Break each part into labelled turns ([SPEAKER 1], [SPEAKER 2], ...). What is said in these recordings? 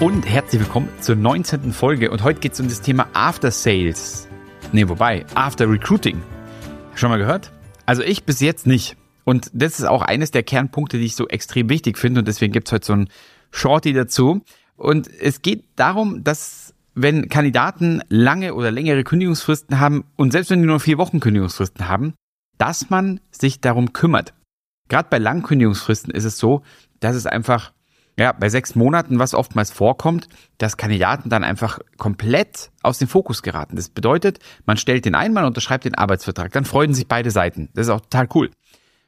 [SPEAKER 1] und herzlich willkommen zur 19. Folge. Und heute geht es um das Thema After Sales. Ne, wobei, After Recruiting. Schon mal gehört? Also ich bis jetzt nicht. Und das ist auch eines der Kernpunkte, die ich so extrem wichtig finde. Und deswegen gibt es heute so ein Shorty dazu. Und es geht darum, dass wenn Kandidaten lange oder längere Kündigungsfristen haben und selbst wenn die nur vier Wochen Kündigungsfristen haben, dass man sich darum kümmert. Gerade bei langen Kündigungsfristen ist es so, dass es einfach ja, bei sechs Monaten, was oftmals vorkommt, dass Kandidaten dann einfach komplett aus dem Fokus geraten. Das bedeutet, man stellt den ein, man unterschreibt den Arbeitsvertrag, dann freuen sich beide Seiten. Das ist auch total cool.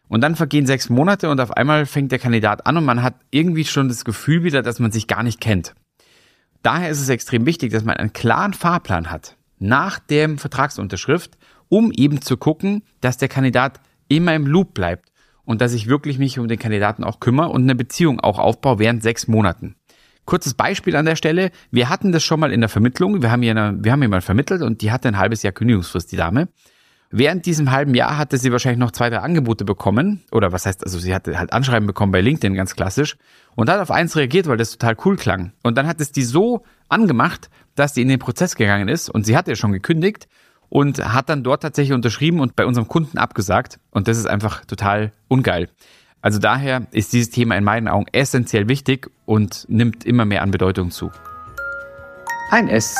[SPEAKER 1] Und dann vergehen sechs Monate und auf einmal fängt der Kandidat an und man hat irgendwie schon das Gefühl wieder, dass man sich gar nicht kennt. Daher ist es extrem wichtig, dass man einen klaren Fahrplan hat nach der Vertragsunterschrift, um eben zu gucken, dass der Kandidat immer im Loop bleibt und dass ich wirklich mich um den Kandidaten auch kümmere und eine Beziehung auch aufbaue während sechs Monaten. Kurzes Beispiel an der Stelle. Wir hatten das schon mal in der Vermittlung. Wir haben hier, eine, wir haben jemanden vermittelt und die hatte ein halbes Jahr Kündigungsfrist, die Dame. Während diesem halben Jahr hatte sie wahrscheinlich noch zwei, drei Angebote bekommen. Oder was heißt, also sie hatte halt Anschreiben bekommen bei LinkedIn, ganz klassisch. Und hat auf eins reagiert, weil das total cool klang. Und dann hat es die so angemacht, dass sie in den Prozess gegangen ist. Und sie hatte ja schon gekündigt und hat dann dort tatsächlich unterschrieben und bei unserem Kunden abgesagt. Und das ist einfach total ungeil. Also daher ist dieses Thema in meinen Augen essentiell wichtig und nimmt immer mehr an Bedeutung zu.
[SPEAKER 2] Ein S